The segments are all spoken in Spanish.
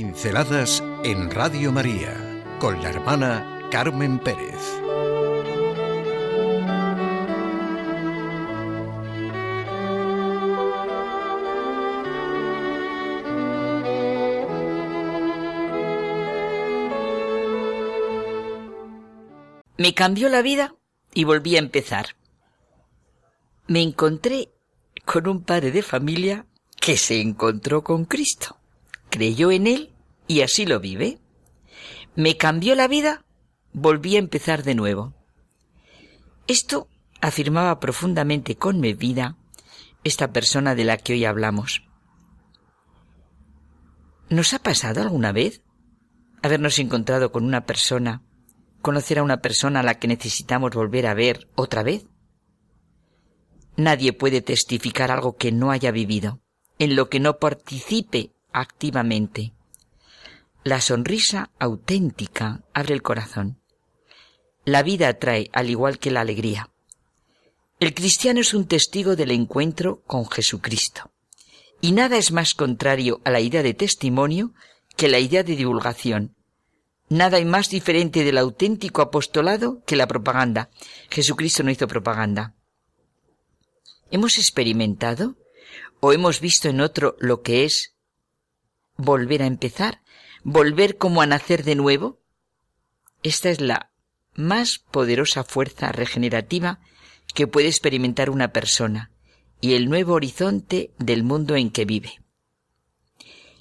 Pinceladas en Radio María con la hermana Carmen Pérez. Me cambió la vida y volví a empezar. Me encontré con un padre de familia que se encontró con Cristo creyó en él y así lo vive. Me cambió la vida, volví a empezar de nuevo. Esto afirmaba profundamente con mi vida esta persona de la que hoy hablamos. ¿Nos ha pasado alguna vez habernos encontrado con una persona, conocer a una persona a la que necesitamos volver a ver otra vez? Nadie puede testificar algo que no haya vivido, en lo que no participe activamente. La sonrisa auténtica abre el corazón. La vida atrae al igual que la alegría. El cristiano es un testigo del encuentro con Jesucristo. Y nada es más contrario a la idea de testimonio que la idea de divulgación. Nada hay más diferente del auténtico apostolado que la propaganda. Jesucristo no hizo propaganda. ¿Hemos experimentado o hemos visto en otro lo que es volver a empezar, volver como a nacer de nuevo. Esta es la más poderosa fuerza regenerativa que puede experimentar una persona y el nuevo horizonte del mundo en que vive.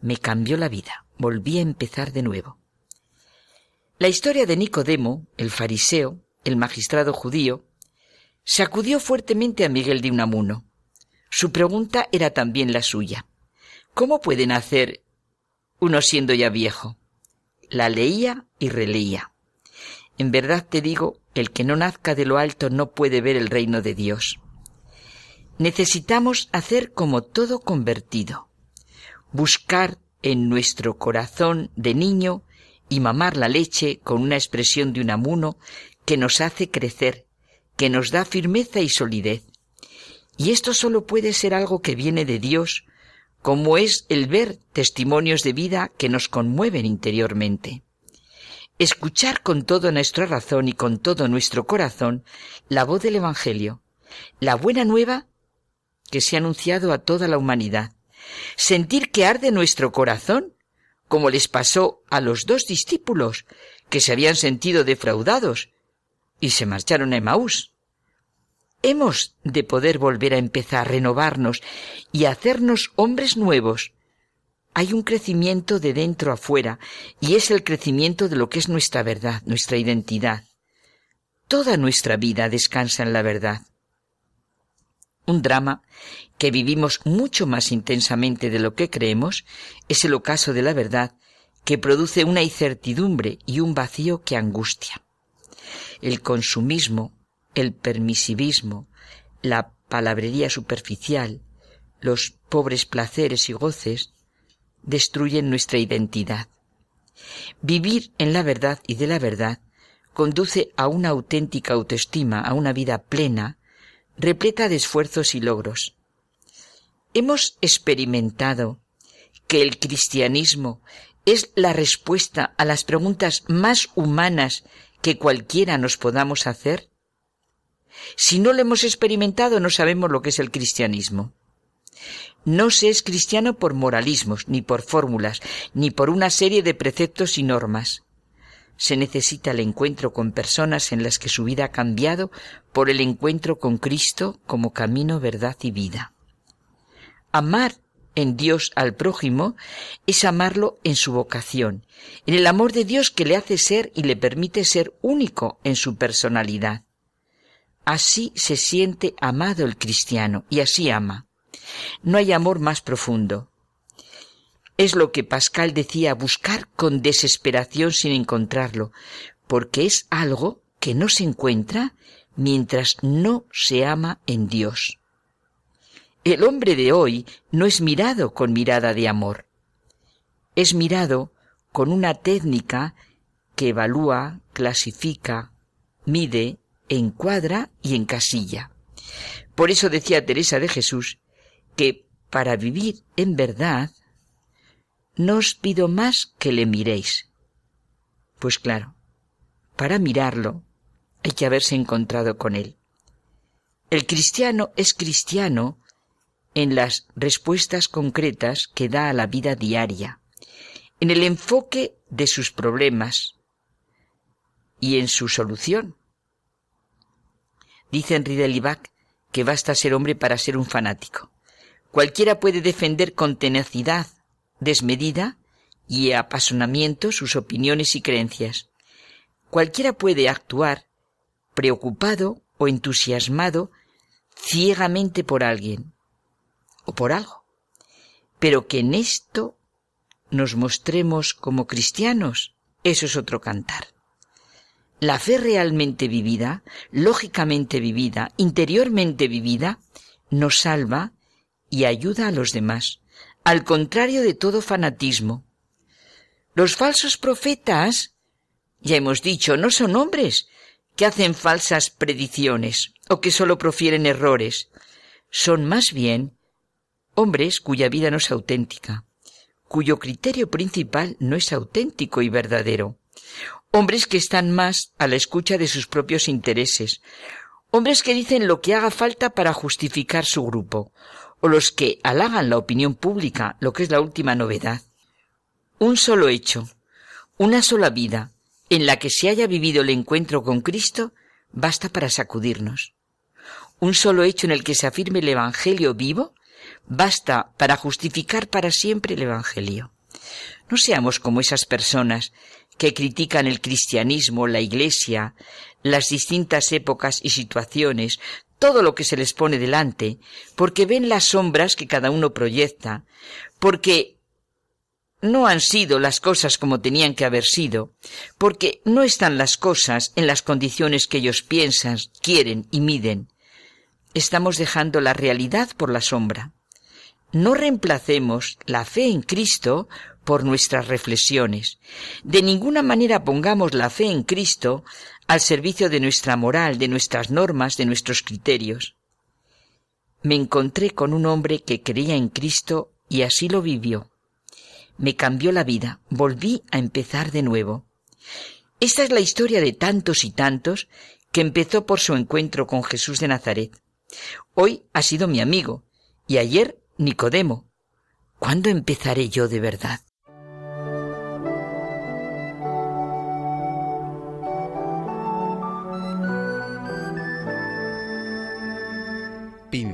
Me cambió la vida, volví a empezar de nuevo. La historia de Nicodemo, el fariseo, el magistrado judío, sacudió fuertemente a Miguel de Unamuno. Su pregunta era también la suya. ¿Cómo pueden hacer uno siendo ya viejo. La leía y releía. En verdad te digo, el que no nazca de lo alto no puede ver el reino de Dios. Necesitamos hacer como todo convertido, buscar en nuestro corazón de niño y mamar la leche con una expresión de un amuno que nos hace crecer, que nos da firmeza y solidez. Y esto solo puede ser algo que viene de Dios como es el ver testimonios de vida que nos conmueven interiormente. Escuchar con toda nuestra razón y con todo nuestro corazón la voz del Evangelio, la buena nueva que se ha anunciado a toda la humanidad. Sentir que arde nuestro corazón, como les pasó a los dos discípulos que se habían sentido defraudados y se marcharon a Emaús hemos de poder volver a empezar, renovarnos y hacernos hombres nuevos. Hay un crecimiento de dentro a fuera y es el crecimiento de lo que es nuestra verdad, nuestra identidad. Toda nuestra vida descansa en la verdad. Un drama que vivimos mucho más intensamente de lo que creemos es el ocaso de la verdad que produce una incertidumbre y un vacío que angustia. El consumismo, el permisivismo, la palabrería superficial, los pobres placeres y goces, destruyen nuestra identidad. Vivir en la verdad y de la verdad conduce a una auténtica autoestima, a una vida plena, repleta de esfuerzos y logros. Hemos experimentado que el cristianismo es la respuesta a las preguntas más humanas que cualquiera nos podamos hacer? Si no lo hemos experimentado, no sabemos lo que es el cristianismo. No se es cristiano por moralismos, ni por fórmulas, ni por una serie de preceptos y normas. Se necesita el encuentro con personas en las que su vida ha cambiado por el encuentro con Cristo como camino, verdad y vida. Amar en Dios al prójimo es amarlo en su vocación, en el amor de Dios que le hace ser y le permite ser único en su personalidad. Así se siente amado el cristiano y así ama. No hay amor más profundo. Es lo que Pascal decía, buscar con desesperación sin encontrarlo, porque es algo que no se encuentra mientras no se ama en Dios. El hombre de hoy no es mirado con mirada de amor, es mirado con una técnica que evalúa, clasifica, mide encuadra y encasilla. Por eso decía Teresa de Jesús que para vivir en verdad no os pido más que le miréis. Pues claro, para mirarlo hay que haberse encontrado con él. El cristiano es cristiano en las respuestas concretas que da a la vida diaria, en el enfoque de sus problemas y en su solución. Dice Henri de Libac que basta ser hombre para ser un fanático. Cualquiera puede defender con tenacidad desmedida y apasionamiento sus opiniones y creencias. Cualquiera puede actuar preocupado o entusiasmado ciegamente por alguien o por algo. Pero que en esto nos mostremos como cristianos, eso es otro cantar. La fe realmente vivida, lógicamente vivida, interiormente vivida, nos salva y ayuda a los demás, al contrario de todo fanatismo. Los falsos profetas, ya hemos dicho, no son hombres que hacen falsas predicciones o que solo profieren errores. Son más bien hombres cuya vida no es auténtica, cuyo criterio principal no es auténtico y verdadero, hombres que están más a la escucha de sus propios intereses, hombres que dicen lo que haga falta para justificar su grupo, o los que halagan la opinión pública, lo que es la última novedad. Un solo hecho, una sola vida, en la que se haya vivido el encuentro con Cristo, basta para sacudirnos. Un solo hecho en el que se afirme el Evangelio vivo, basta para justificar para siempre el Evangelio. No seamos como esas personas que critican el cristianismo, la iglesia, las distintas épocas y situaciones, todo lo que se les pone delante, porque ven las sombras que cada uno proyecta, porque no han sido las cosas como tenían que haber sido, porque no están las cosas en las condiciones que ellos piensan, quieren y miden. Estamos dejando la realidad por la sombra. No reemplacemos la fe en Cristo por nuestras reflexiones. De ninguna manera pongamos la fe en Cristo al servicio de nuestra moral, de nuestras normas, de nuestros criterios. Me encontré con un hombre que creía en Cristo y así lo vivió. Me cambió la vida, volví a empezar de nuevo. Esta es la historia de tantos y tantos que empezó por su encuentro con Jesús de Nazaret. Hoy ha sido mi amigo y ayer Nicodemo. ¿Cuándo empezaré yo de verdad?